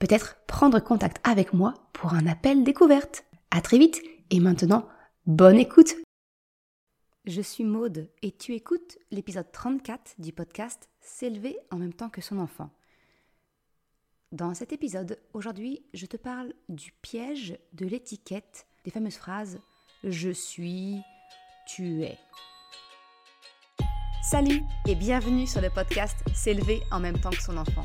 peut-être prendre contact avec moi pour un appel découverte. À très vite et maintenant, bonne écoute. Je suis Maude et tu écoutes l'épisode 34 du podcast S'élever en même temps que son enfant. Dans cet épisode, aujourd'hui, je te parle du piège de l'étiquette des fameuses phrases je suis, tu es. Salut et bienvenue sur le podcast S'élever en même temps que son enfant.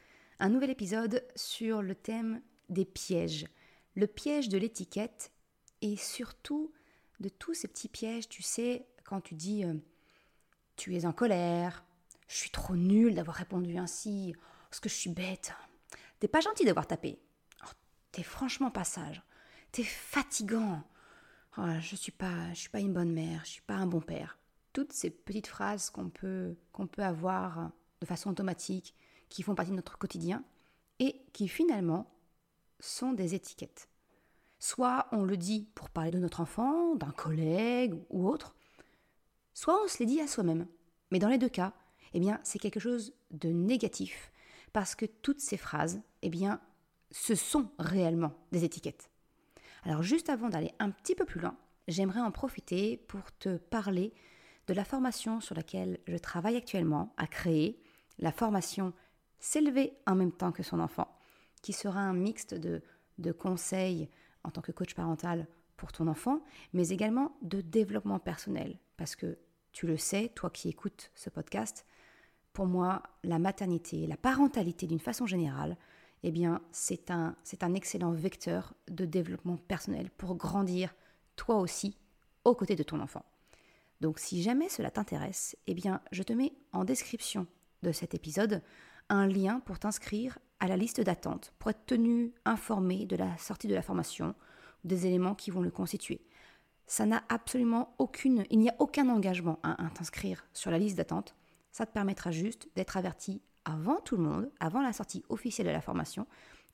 un nouvel épisode sur le thème des pièges, le piège de l'étiquette et surtout de tous ces petits pièges, tu sais, quand tu dis euh, tu es en colère, je suis trop nulle d'avoir répondu ainsi, parce que je suis bête, t'es pas gentil d'avoir tapé, oh, t'es franchement pas sage, t'es fatigant, oh, je suis pas, je suis pas une bonne mère, je suis pas un bon père. Toutes ces petites phrases qu'on peut, qu'on peut avoir de façon automatique qui font partie de notre quotidien et qui finalement sont des étiquettes. Soit on le dit pour parler de notre enfant, d'un collègue ou autre, soit on se les dit à soi-même. Mais dans les deux cas, eh bien, c'est quelque chose de négatif parce que toutes ces phrases, eh bien, ce sont réellement des étiquettes. Alors juste avant d'aller un petit peu plus loin, j'aimerais en profiter pour te parler de la formation sur laquelle je travaille actuellement à créer, la formation s'élever en même temps que son enfant, qui sera un mixte de, de conseils en tant que coach parental pour ton enfant, mais également de développement personnel. Parce que tu le sais, toi qui écoutes ce podcast, pour moi, la maternité, la parentalité d'une façon générale, eh bien, c'est un, c'est un excellent vecteur de développement personnel pour grandir toi aussi aux côtés de ton enfant. Donc si jamais cela t'intéresse, eh bien, je te mets en description de cet épisode un lien pour t'inscrire à la liste d'attente, pour être tenu informé de la sortie de la formation, des éléments qui vont le constituer. Ça n'a absolument aucune, il n'y a aucun engagement à, t'inscrire sur la liste d'attente. Ça te permettra juste d'être averti avant tout le monde, avant la sortie officielle de la formation,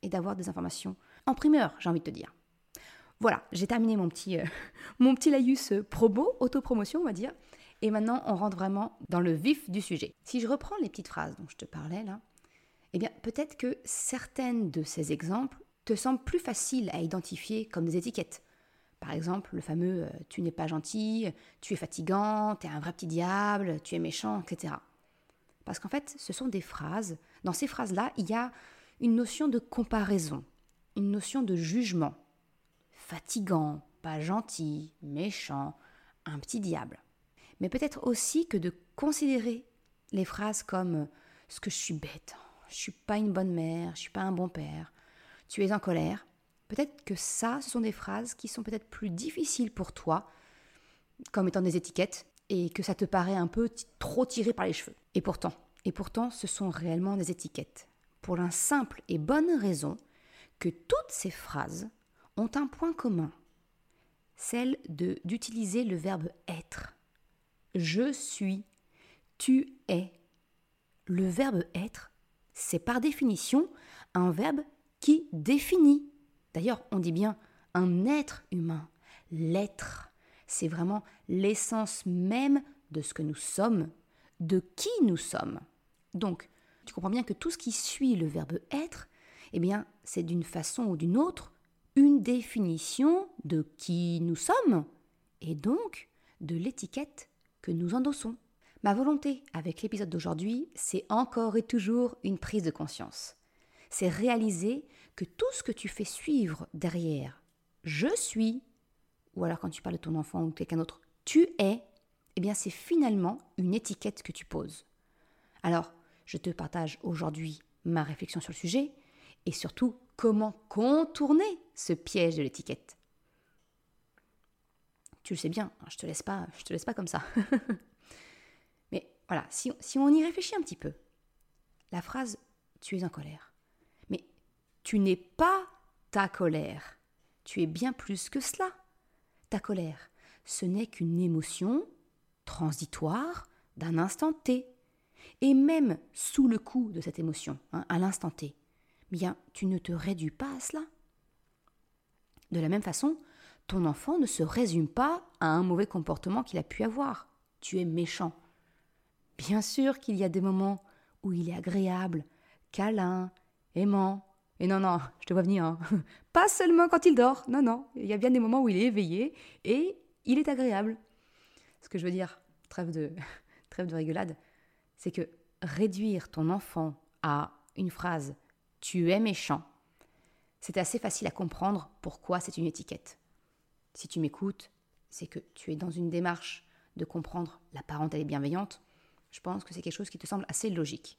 et d'avoir des informations en primeur, j'ai envie de te dire. Voilà, j'ai terminé mon petit, euh, mon petit laïus promo, autopromotion, on va dire. Et maintenant, on rentre vraiment dans le vif du sujet. Si je reprends les petites phrases dont je te parlais là, eh bien peut-être que certaines de ces exemples te semblent plus faciles à identifier comme des étiquettes. Par exemple, le fameux euh, tu n'es pas gentil, tu es fatigant, tu es un vrai petit diable, tu es méchant, etc. Parce qu'en fait, ce sont des phrases. Dans ces phrases-là, il y a une notion de comparaison, une notion de jugement. Fatigant, pas gentil, méchant, un petit diable mais peut-être aussi que de considérer les phrases comme euh, ce que je suis bête, je suis pas une bonne mère, je suis pas un bon père, tu es en colère. Peut-être que ça, ce sont des phrases qui sont peut-être plus difficiles pour toi, comme étant des étiquettes, et que ça te paraît un peu trop tiré par les cheveux. Et pourtant, et pourtant, ce sont réellement des étiquettes. Pour la simple et bonne raison que toutes ces phrases ont un point commun, celle de d'utiliser le verbe être je suis, tu es. Le verbe être, c'est par définition un verbe qui définit. D'ailleurs, on dit bien un être humain. L'être, c'est vraiment l'essence même de ce que nous sommes, de qui nous sommes. Donc, tu comprends bien que tout ce qui suit le verbe être, eh bien, c'est d'une façon ou d'une autre une définition de qui nous sommes et donc de l'étiquette que nous endossons. Ma volonté avec l'épisode d'aujourd'hui, c'est encore et toujours une prise de conscience. C'est réaliser que tout ce que tu fais suivre derrière je suis ou alors quand tu parles de ton enfant ou quelqu'un d'autre, tu es, eh bien c'est finalement une étiquette que tu poses. Alors, je te partage aujourd'hui ma réflexion sur le sujet et surtout comment contourner ce piège de l'étiquette. Tu le sais bien, je te laisse pas, je te laisse pas comme ça. Mais voilà, si, si on y réfléchit un petit peu, la phrase tu es en colère. Mais tu n'es pas ta colère. Tu es bien plus que cela. Ta colère, ce n'est qu'une émotion transitoire d'un instant T. Et même sous le coup de cette émotion, hein, à l'instant T, bien, tu ne te réduis pas à cela. De la même façon, ton enfant ne se résume pas à un mauvais comportement qu'il a pu avoir. Tu es méchant. Bien sûr qu'il y a des moments où il est agréable, câlin, aimant. Et non, non, je te vois venir. Hein. Pas seulement quand il dort. Non, non. Il y a bien des moments où il est éveillé et il est agréable. Ce que je veux dire, trêve de, trêve de rigolade, c'est que réduire ton enfant à une phrase tu es méchant, c'est assez facile à comprendre pourquoi c'est une étiquette. Si tu m'écoutes, c'est que tu es dans une démarche de comprendre la parentalité bienveillante. Je pense que c'est quelque chose qui te semble assez logique.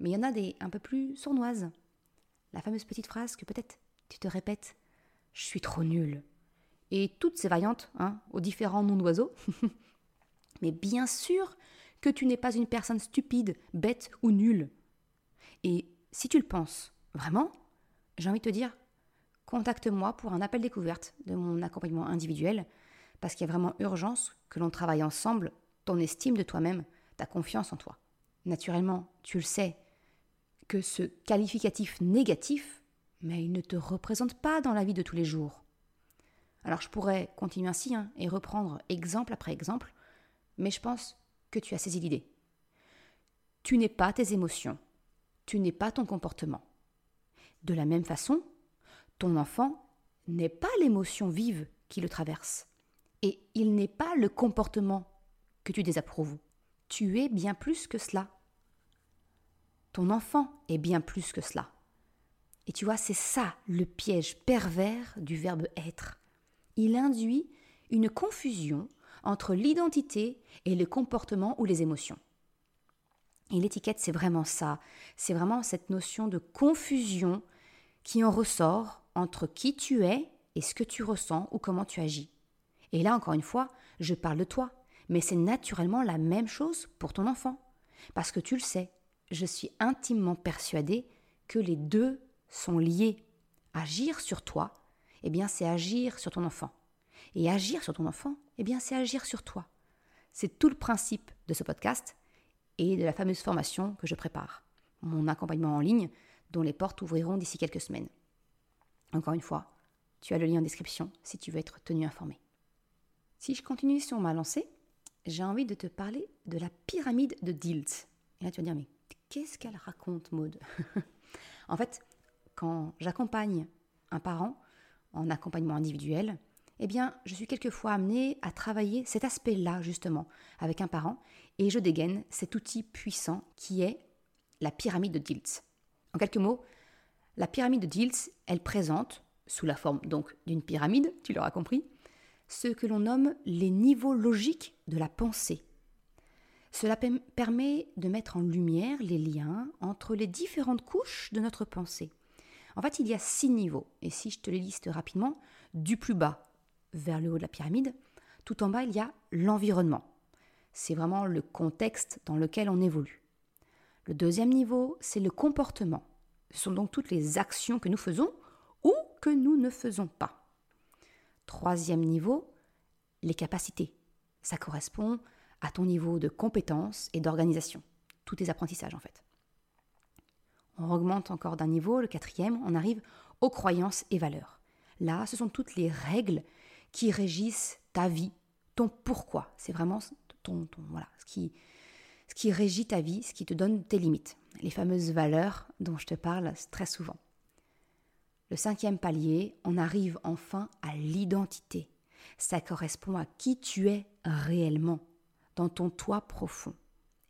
Mais il y en a des un peu plus sournoises. La fameuse petite phrase que peut-être tu te répètes Je suis trop nul. Et toutes ces variantes, hein, aux différents noms d'oiseaux. Mais bien sûr que tu n'es pas une personne stupide, bête ou nulle. Et si tu le penses vraiment, j'ai envie de te dire contacte-moi pour un appel découverte de mon accompagnement individuel, parce qu'il y a vraiment urgence que l'on travaille ensemble ton estime de toi-même, ta confiance en toi. Naturellement, tu le sais, que ce qualificatif négatif, mais il ne te représente pas dans la vie de tous les jours. Alors je pourrais continuer ainsi hein, et reprendre exemple après exemple, mais je pense que tu as saisi l'idée. Tu n'es pas tes émotions, tu n'es pas ton comportement. De la même façon, ton enfant n'est pas l'émotion vive qui le traverse, et il n'est pas le comportement que tu désapprouves. Tu es bien plus que cela. Ton enfant est bien plus que cela. Et tu vois, c'est ça le piège pervers du verbe être. Il induit une confusion entre l'identité et le comportement ou les émotions. Et l'étiquette, c'est vraiment ça. C'est vraiment cette notion de confusion qui en ressort entre qui tu es et ce que tu ressens ou comment tu agis. Et là, encore une fois, je parle de toi, mais c'est naturellement la même chose pour ton enfant. Parce que tu le sais, je suis intimement persuadée que les deux sont liés. Agir sur toi, eh bien, c'est agir sur ton enfant. Et agir sur ton enfant, eh bien, c'est agir sur toi. C'est tout le principe de ce podcast et de la fameuse formation que je prépare, mon accompagnement en ligne, dont les portes ouvriront d'ici quelques semaines. Encore une fois, tu as le lien en description si tu veux être tenu informé. Si je continue sur ma lancée, j'ai envie de te parler de la pyramide de Dilt. Et là, tu vas dire, mais qu'est-ce qu'elle raconte, Maude En fait, quand j'accompagne un parent en accompagnement individuel, eh bien, je suis quelquefois amenée à travailler cet aspect-là, justement, avec un parent, et je dégaine cet outil puissant qui est la pyramide de Diltz. En quelques mots, la pyramide de elle présente, sous la forme donc d'une pyramide, tu l'auras compris, ce que l'on nomme les niveaux logiques de la pensée. Cela permet de mettre en lumière les liens entre les différentes couches de notre pensée. En fait, il y a six niveaux, et si je te les liste rapidement, du plus bas vers le haut de la pyramide, tout en bas, il y a l'environnement. C'est vraiment le contexte dans lequel on évolue. Le deuxième niveau, c'est le comportement. Ce sont donc toutes les actions que nous faisons ou que nous ne faisons pas. Troisième niveau, les capacités. Ça correspond à ton niveau de compétence et d'organisation. Tous tes apprentissages en fait. On augmente encore d'un niveau, le quatrième, on arrive aux croyances et valeurs. Là, ce sont toutes les règles qui régissent ta vie, ton pourquoi. C'est vraiment ton, voilà, ce qui, ce qui régit ta vie, ce qui te donne tes limites. Les fameuses valeurs dont je te parle très souvent. Le cinquième palier, on arrive enfin à l'identité. Ça correspond à qui tu es réellement, dans ton toi profond.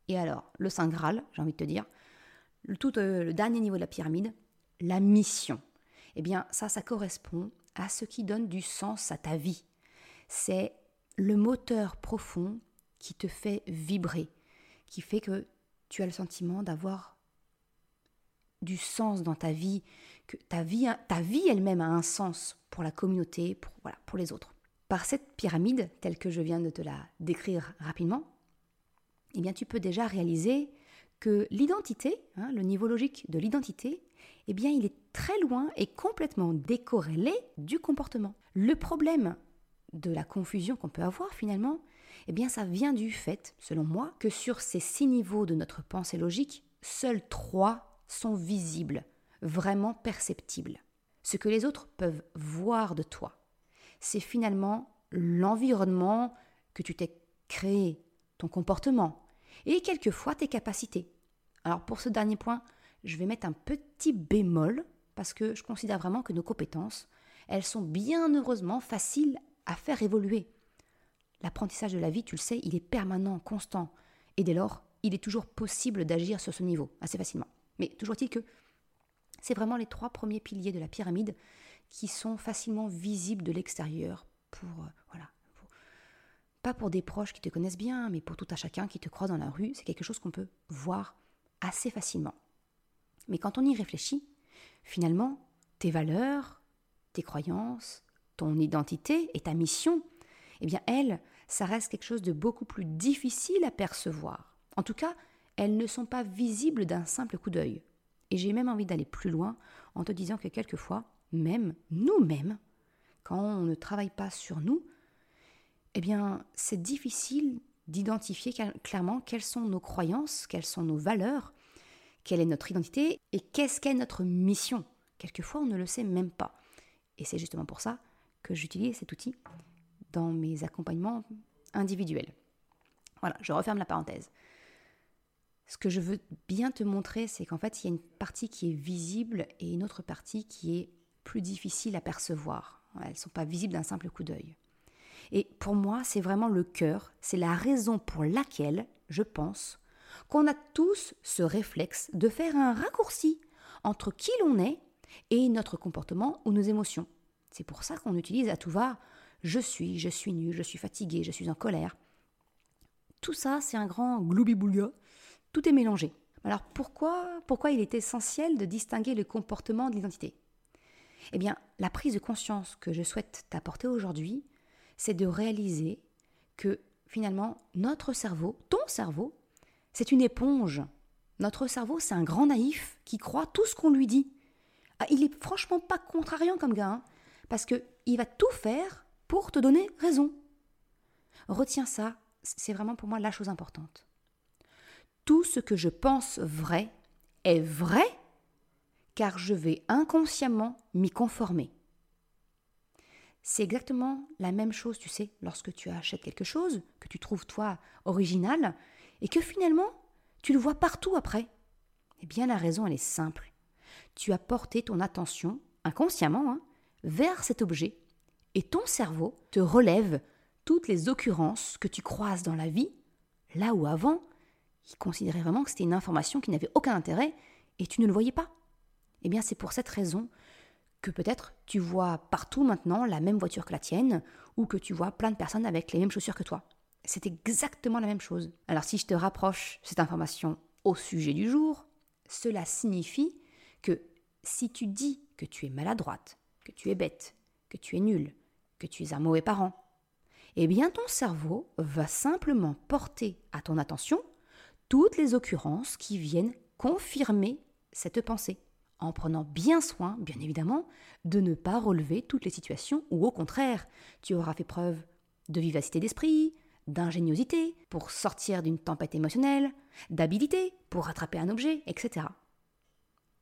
Et alors, le Saint Graal, j'ai envie de te dire, le, euh, le dernier niveau de la pyramide, la mission. Eh bien, ça, ça correspond à ce qui donne du sens à ta vie. c'est le moteur profond qui te fait vibrer, qui fait que tu as le sentiment d'avoir du sens dans ta vie, que ta vie, vie elle-même a un sens pour la communauté, pour les autres. Par cette pyramide, telle que je viens de te la décrire rapidement, eh bien, tu peux déjà réaliser que l'identité, hein, le niveau logique de l'identité, eh bien, il est très loin et complètement décorrélé du comportement. Le problème de la confusion qu'on peut avoir finalement, eh bien, ça vient du fait, selon moi, que sur ces six niveaux de notre pensée logique, seuls trois sont visibles, vraiment perceptibles. Ce que les autres peuvent voir de toi, c'est finalement l'environnement que tu t'es créé, ton comportement, et quelquefois tes capacités. Alors pour ce dernier point, je vais mettre un petit bémol, parce que je considère vraiment que nos compétences, elles sont bien heureusement faciles à faire évoluer. L'apprentissage de la vie, tu le sais, il est permanent, constant. Et dès lors, il est toujours possible d'agir sur ce niveau assez facilement. Mais toujours est-il que c'est vraiment les trois premiers piliers de la pyramide qui sont facilement visibles de l'extérieur pour euh, voilà pas pour des proches qui te connaissent bien, mais pour tout à chacun qui te croise dans la rue, c'est quelque chose qu'on peut voir assez facilement. Mais quand on y réfléchit, finalement, tes valeurs, tes croyances, ton identité et ta mission, eh elles, ça reste quelque chose de beaucoup plus difficile à percevoir. En tout cas, elles ne sont pas visibles d'un simple coup d'œil. Et j'ai même envie d'aller plus loin en te disant que quelquefois, même nous-mêmes, quand on ne travaille pas sur nous, eh bien, c'est difficile d'identifier clairement quelles sont nos croyances, quelles sont nos valeurs, quelle est notre identité et qu'est-ce qu'est notre mission. Quelquefois, on ne le sait même pas. Et c'est justement pour ça que j'utilise cet outil dans mes accompagnements individuels. Voilà, je referme la parenthèse. Ce que je veux bien te montrer, c'est qu'en fait, il y a une partie qui est visible et une autre partie qui est plus difficile à percevoir. Elles ne sont pas visibles d'un simple coup d'œil. Et pour moi, c'est vraiment le cœur, c'est la raison pour laquelle, je pense, qu'on a tous ce réflexe de faire un raccourci entre qui l'on est et notre comportement ou nos émotions. C'est pour ça qu'on utilise à tout va je suis, je suis nu, je suis fatigué, je suis en colère. Tout ça, c'est un grand gloubi Tout est mélangé. Alors pourquoi, pourquoi il est essentiel de distinguer le comportement de l'identité? Eh bien, la prise de conscience que je souhaite t'apporter aujourd'hui, c'est de réaliser que finalement, notre cerveau, ton cerveau, c'est une éponge. Notre cerveau, c'est un grand naïf qui croit tout ce qu'on lui dit. Ah, il est franchement pas contrariant comme gars, hein, parce qu'il va tout faire pour te donner raison. Retiens ça, c'est vraiment pour moi la chose importante. Tout ce que je pense vrai est vrai car je vais inconsciemment m'y conformer. C'est exactement la même chose, tu sais, lorsque tu achètes quelque chose que tu trouves toi original et que finalement tu le vois partout après. Eh bien la raison elle est simple. Tu as porté ton attention inconsciemment hein, vers cet objet et ton cerveau te relève toutes les occurrences que tu croises dans la vie, là où avant, il considérait vraiment que c'était une information qui n'avait aucun intérêt et tu ne le voyais pas. Eh bien c'est pour cette raison que peut-être tu vois partout maintenant la même voiture que la tienne, ou que tu vois plein de personnes avec les mêmes chaussures que toi. C'est exactement la même chose. Alors si je te rapproche cette information au sujet du jour, cela signifie que si tu dis que tu es maladroite, que tu es bête, que tu es nul, que tu es un mauvais parent, eh bien ton cerveau va simplement porter à ton attention toutes les occurrences qui viennent confirmer cette pensée en prenant bien soin, bien évidemment, de ne pas relever toutes les situations où au contraire, tu auras fait preuve de vivacité d'esprit, d'ingéniosité pour sortir d'une tempête émotionnelle, d'habilité pour rattraper un objet, etc.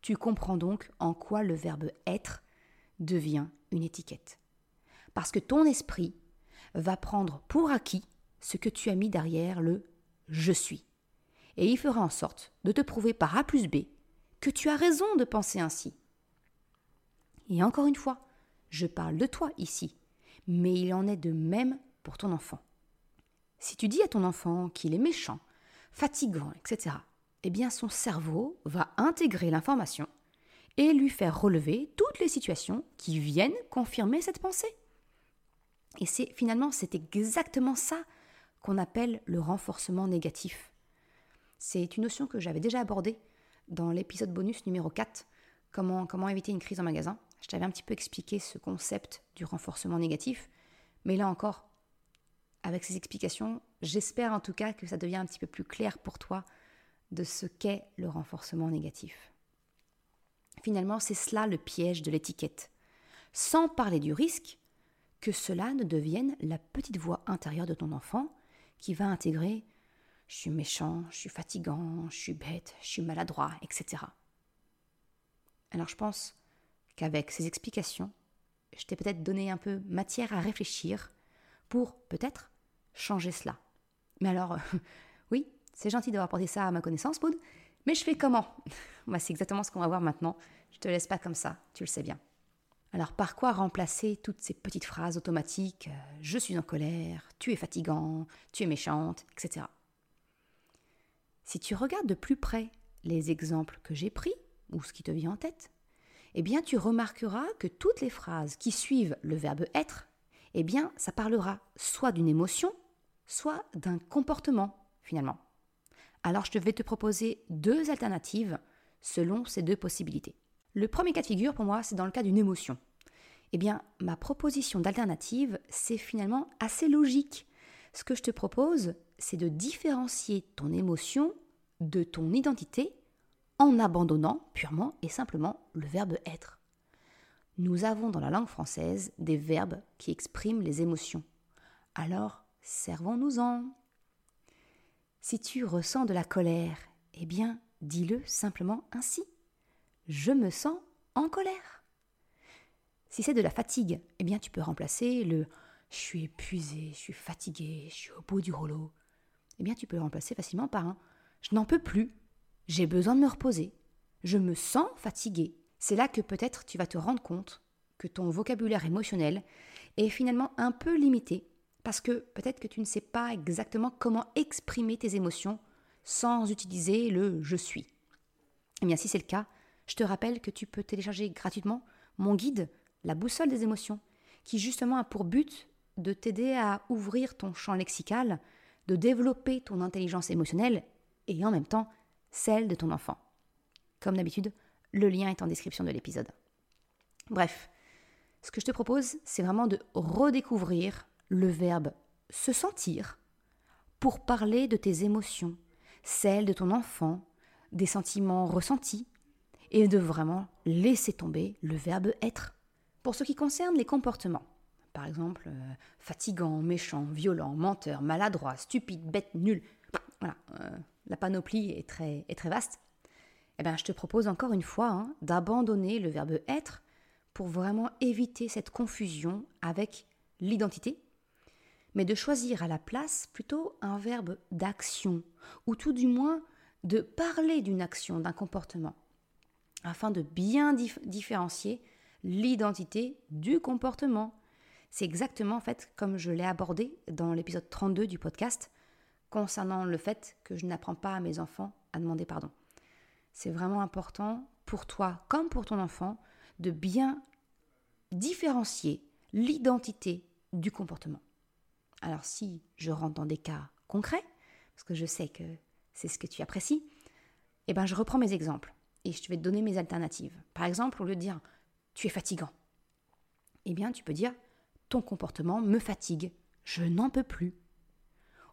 Tu comprends donc en quoi le verbe être devient une étiquette. Parce que ton esprit va prendre pour acquis ce que tu as mis derrière le je suis. Et il fera en sorte de te prouver par A plus B que tu as raison de penser ainsi. Et encore une fois, je parle de toi ici, mais il en est de même pour ton enfant. Si tu dis à ton enfant qu'il est méchant, fatigant, etc., eh bien son cerveau va intégrer l'information et lui faire relever toutes les situations qui viennent confirmer cette pensée. Et c'est finalement, c'est exactement ça qu'on appelle le renforcement négatif. C'est une notion que j'avais déjà abordée dans l'épisode bonus numéro 4, comment, comment éviter une crise en magasin. Je t'avais un petit peu expliqué ce concept du renforcement négatif, mais là encore, avec ces explications, j'espère en tout cas que ça devient un petit peu plus clair pour toi de ce qu'est le renforcement négatif. Finalement, c'est cela le piège de l'étiquette. Sans parler du risque que cela ne devienne la petite voix intérieure de ton enfant qui va intégrer je suis méchant, je suis fatigant, je suis bête, je suis maladroit, etc. Alors je pense qu'avec ces explications, je t'ai peut-être donné un peu matière à réfléchir pour peut-être changer cela. Mais alors, oui, c'est gentil d'avoir porté ça à ma connaissance, Maud, mais je fais comment? Bah, C'est exactement ce qu'on va voir maintenant. Je te laisse pas comme ça, tu le sais bien. Alors par quoi remplacer toutes ces petites phrases automatiques euh, Je suis en colère, tu es fatigant, tu es méchante, etc. Si tu regardes de plus près les exemples que j'ai pris, ou ce qui te vient en tête, eh bien tu remarqueras que toutes les phrases qui suivent le verbe être, eh bien ça parlera soit d'une émotion, soit d'un comportement finalement. Alors je vais te proposer deux alternatives selon ces deux possibilités. Le premier cas de figure pour moi, c'est dans le cas d'une émotion. Eh bien, ma proposition d'alternative, c'est finalement assez logique. Ce que je te propose, c'est de différencier ton émotion de ton identité en abandonnant purement et simplement le verbe être. Nous avons dans la langue française des verbes qui expriment les émotions. Alors, servons-nous-en. Si tu ressens de la colère, eh bien, dis-le simplement ainsi je me sens en colère. Si c'est de la fatigue, eh bien tu peux remplacer le je suis épuisé, je suis fatigué, je suis au bout du rouleau. Eh bien tu peux le remplacer facilement par un je n'en peux plus, j'ai besoin de me reposer, je me sens fatigué. C'est là que peut-être tu vas te rendre compte que ton vocabulaire émotionnel est finalement un peu limité parce que peut-être que tu ne sais pas exactement comment exprimer tes émotions sans utiliser le je suis. Eh bien si c'est le cas, je te rappelle que tu peux télécharger gratuitement mon guide, La boussole des émotions, qui justement a pour but de t'aider à ouvrir ton champ lexical, de développer ton intelligence émotionnelle et en même temps celle de ton enfant. Comme d'habitude, le lien est en description de l'épisode. Bref, ce que je te propose, c'est vraiment de redécouvrir le verbe se sentir pour parler de tes émotions, celles de ton enfant, des sentiments ressentis, et de vraiment laisser tomber le verbe être. Pour ce qui concerne les comportements, par exemple, euh, fatigant, méchant, violent, menteur, maladroit, stupide, bête, nul, voilà, euh, la panoplie est très, vaste, eh bien, je te propose encore une fois hein, d'abandonner le verbe être pour vraiment éviter cette confusion avec l'identité, mais de choisir à la place plutôt un verbe d'action, ou tout du moins de parler d'une action, d'un comportement afin de bien différencier l'identité du comportement. C'est exactement en fait comme je l'ai abordé dans l'épisode 32 du podcast concernant le fait que je n'apprends pas à mes enfants à demander pardon. C'est vraiment important pour toi comme pour ton enfant de bien différencier l'identité du comportement. Alors si je rentre dans des cas concrets, parce que je sais que c'est ce que tu apprécies, eh ben je reprends mes exemples et je vais te donner mes alternatives. Par exemple, au lieu de dire tu es fatigant, eh bien tu peux dire ton comportement me fatigue, je n'en peux plus.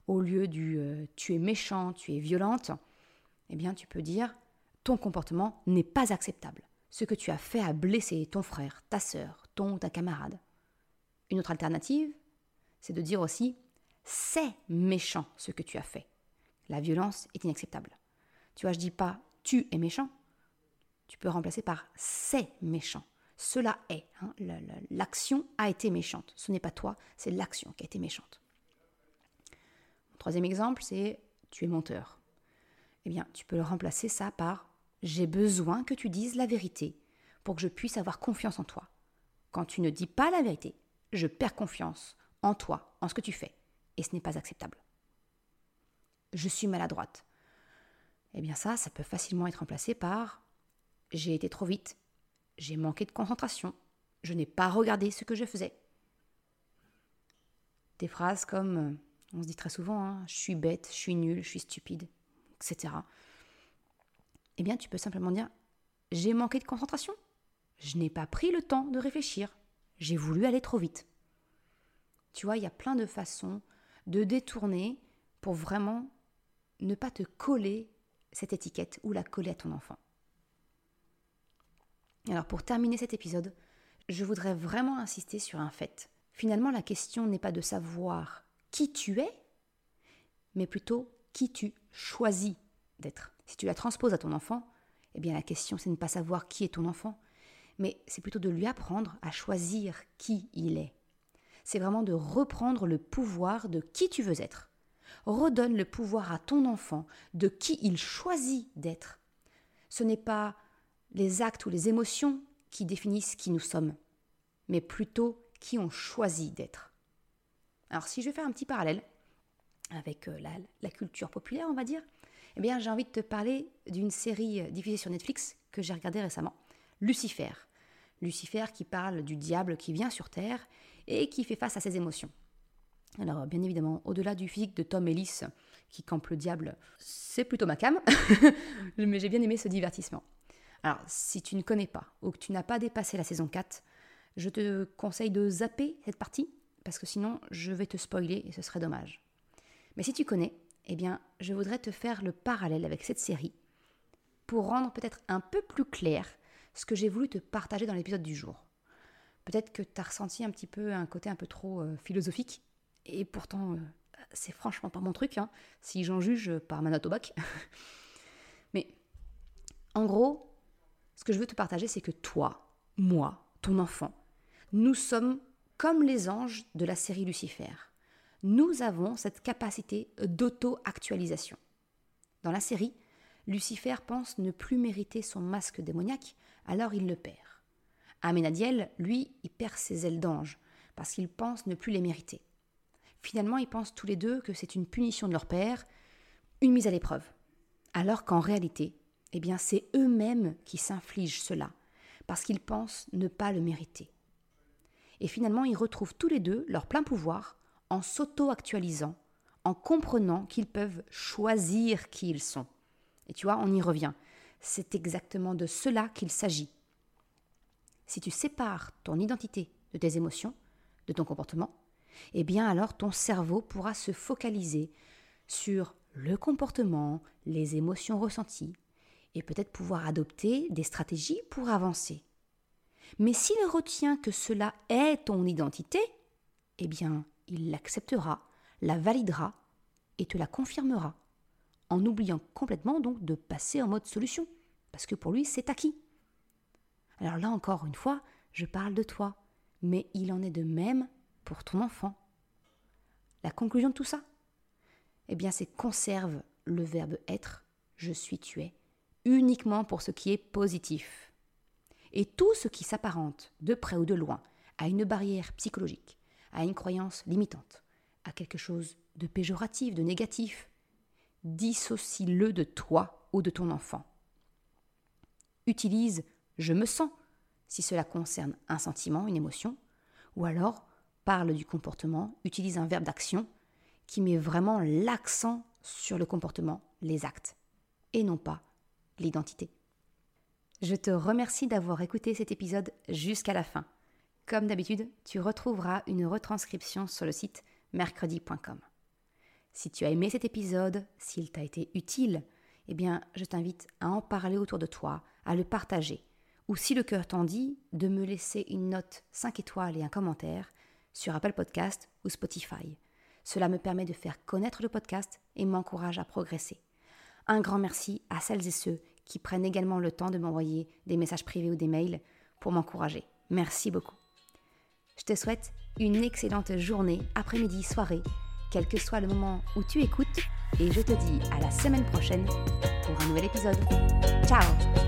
Au lieu du euh, tu es méchant, tu es violente, eh bien tu peux dire ton comportement n'est pas acceptable. Ce que tu as fait a blessé ton frère, ta sœur, ton ou ta camarade. Une autre alternative, c'est de dire aussi c'est méchant ce que tu as fait. La violence est inacceptable. Tu vois, je dis pas tu es méchant, tu peux remplacer par c'est méchant. Cela est. Hein, l'action a été méchante. Ce n'est pas toi, c'est l'action qui a été méchante. troisième exemple, c'est tu es menteur. Eh bien, tu peux le remplacer ça par j'ai besoin que tu dises la vérité pour que je puisse avoir confiance en toi. Quand tu ne dis pas la vérité, je perds confiance en toi, en ce que tu fais, et ce n'est pas acceptable. Je suis maladroite. Eh bien ça, ça peut facilement être remplacé par j'ai été trop vite, j'ai manqué de concentration, je n'ai pas regardé ce que je faisais. Des phrases comme, euh, on se dit très souvent, hein, je suis bête, je suis nul, je suis stupide, etc. Eh bien, tu peux simplement dire, j'ai manqué de concentration. Je n'ai pas pris le temps de réfléchir. J'ai voulu aller trop vite. Tu vois, il y a plein de façons de détourner pour vraiment ne pas te coller cette étiquette ou la coller à ton enfant. Alors pour terminer cet épisode, je voudrais vraiment insister sur un fait. Finalement, la question n'est pas de savoir qui tu es, mais plutôt qui tu choisis d'être. Si tu la transposes à ton enfant, eh bien la question c'est de ne pas savoir qui est ton enfant, mais c'est plutôt de lui apprendre à choisir qui il est. C'est vraiment de reprendre le pouvoir de qui tu veux être. Redonne le pouvoir à ton enfant de qui il choisit d'être. Ce n'est pas les actes ou les émotions qui définissent qui nous sommes, mais plutôt qui on choisit d'être. Alors si je vais faire un petit parallèle avec euh, la, culture populaire, on va dire, eh bien j'ai envie de te parler d'une série euh, diffusée sur Netflix que j'ai regardée récemment, Lucifer. Lucifer qui parle du diable qui vient sur Terre et qui fait face à ses émotions. Alors bien évidemment, au-delà du physique de Tom Ellis qui campe le diable, c'est plutôt ma cam, mais j'ai bien aimé ce divertissement. Alors, si tu ne connais pas ou que tu n'as pas dépassé la saison 4, je te conseille de zapper cette partie parce que sinon je vais te spoiler et ce serait dommage. Mais si tu connais, eh bien, je voudrais te faire le parallèle avec cette série pour rendre peut-être un peu plus clair ce que j'ai voulu te partager dans l'épisode du jour. Peut-être que tu as ressenti un petit peu un côté un peu trop euh, philosophique, et pourtant, euh, c'est franchement pas mon truc, hein, si j'en juge par ma note au bac. Mais en gros, ce que je veux te partager, c'est que toi, moi, ton enfant, nous sommes comme les anges de la série Lucifer. Nous avons cette capacité d'auto-actualisation. Dans la série, Lucifer pense ne plus mériter son masque démoniaque, alors il le perd. Amenadiel, lui, il perd ses ailes d'ange, parce qu'il pense ne plus les mériter. Finalement, ils pensent tous les deux que c'est une punition de leur père, une mise à l'épreuve. Alors qu'en réalité, eh bien c'est eux-mêmes qui s'infligent cela, parce qu'ils pensent ne pas le mériter. Et finalement, ils retrouvent tous les deux leur plein pouvoir en s'auto-actualisant, en comprenant qu'ils peuvent choisir qui ils sont. Et tu vois, on y revient. C'est exactement de cela qu'il s'agit. Si tu sépares ton identité de tes émotions, de ton comportement, eh bien alors ton cerveau pourra se focaliser sur le comportement, les émotions ressenties, et peut-être pouvoir adopter des stratégies pour avancer. Mais s'il retient que cela est ton identité, eh bien, il l'acceptera, la validera et te la confirmera, en oubliant complètement donc de passer en mode solution, parce que pour lui, c'est acquis. Alors là encore une fois, je parle de toi, mais il en est de même pour ton enfant. La conclusion de tout ça? Eh bien, c'est conserve le verbe être, je suis, tu es, uniquement pour ce qui est positif. Et tout ce qui s'apparente, de près ou de loin, à une barrière psychologique, à une croyance limitante, à quelque chose de péjoratif, de négatif, dissocie-le de toi ou de ton enfant. Utilise je me sens si cela concerne un sentiment, une émotion, ou alors parle du comportement, utilise un verbe d'action qui met vraiment l'accent sur le comportement, les actes, et non pas l'identité. Je te remercie d'avoir écouté cet épisode jusqu'à la fin. Comme d'habitude, tu retrouveras une retranscription sur le site mercredi.com. Si tu as aimé cet épisode, s'il t'a été utile, eh bien, je t'invite à en parler autour de toi, à le partager, ou si le cœur t'en dit, de me laisser une note 5 étoiles et un commentaire sur Apple Podcast ou Spotify. Cela me permet de faire connaître le podcast et m'encourage à progresser. Un grand merci à celles et ceux qui prennent également le temps de m'envoyer des messages privés ou des mails pour m'encourager. Merci beaucoup. Je te souhaite une excellente journée, après-midi, soirée, quel que soit le moment où tu écoutes, et je te dis à la semaine prochaine pour un nouvel épisode. Ciao